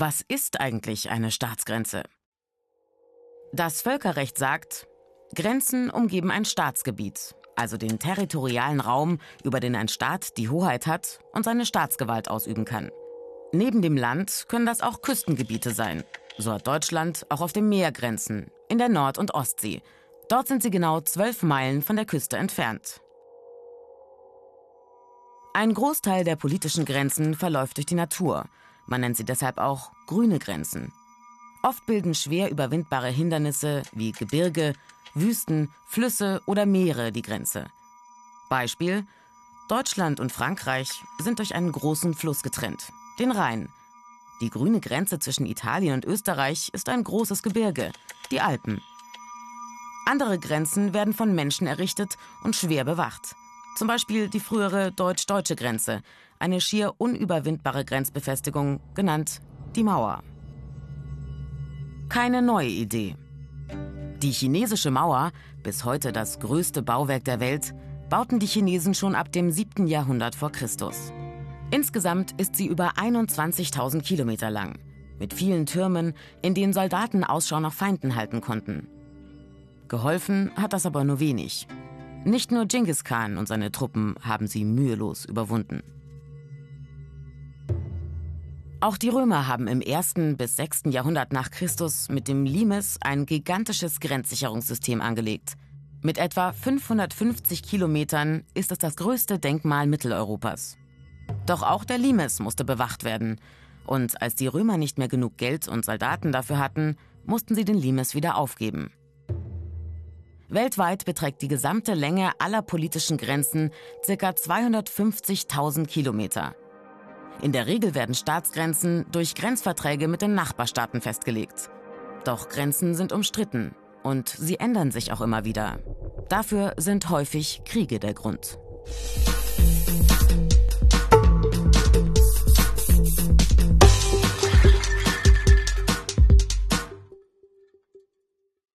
Was ist eigentlich eine Staatsgrenze? Das Völkerrecht sagt, Grenzen umgeben ein Staatsgebiet, also den territorialen Raum, über den ein Staat die Hoheit hat und seine Staatsgewalt ausüben kann. Neben dem Land können das auch Küstengebiete sein. So hat Deutschland auch auf dem Meer Grenzen, in der Nord- und Ostsee. Dort sind sie genau zwölf Meilen von der Küste entfernt. Ein Großteil der politischen Grenzen verläuft durch die Natur. Man nennt sie deshalb auch grüne Grenzen. Oft bilden schwer überwindbare Hindernisse wie Gebirge, Wüsten, Flüsse oder Meere die Grenze. Beispiel: Deutschland und Frankreich sind durch einen großen Fluss getrennt, den Rhein. Die grüne Grenze zwischen Italien und Österreich ist ein großes Gebirge, die Alpen. Andere Grenzen werden von Menschen errichtet und schwer bewacht. Zum Beispiel die frühere deutsch-deutsche Grenze, eine schier unüberwindbare Grenzbefestigung, genannt die Mauer. Keine neue Idee. Die chinesische Mauer, bis heute das größte Bauwerk der Welt, bauten die Chinesen schon ab dem 7. Jahrhundert vor Christus. Insgesamt ist sie über 21.000 Kilometer lang, mit vielen Türmen, in denen Soldaten Ausschau nach Feinden halten konnten. Geholfen hat das aber nur wenig. Nicht nur Genghis Khan und seine Truppen haben sie mühelos überwunden. Auch die Römer haben im 1. bis 6. Jahrhundert nach Christus mit dem Limes ein gigantisches Grenzsicherungssystem angelegt. Mit etwa 550 Kilometern ist es das größte Denkmal Mitteleuropas. Doch auch der Limes musste bewacht werden. Und als die Römer nicht mehr genug Geld und Soldaten dafür hatten, mussten sie den Limes wieder aufgeben. Weltweit beträgt die gesamte Länge aller politischen Grenzen ca. 250.000 Kilometer. In der Regel werden Staatsgrenzen durch Grenzverträge mit den Nachbarstaaten festgelegt. Doch Grenzen sind umstritten und sie ändern sich auch immer wieder. Dafür sind häufig Kriege der Grund.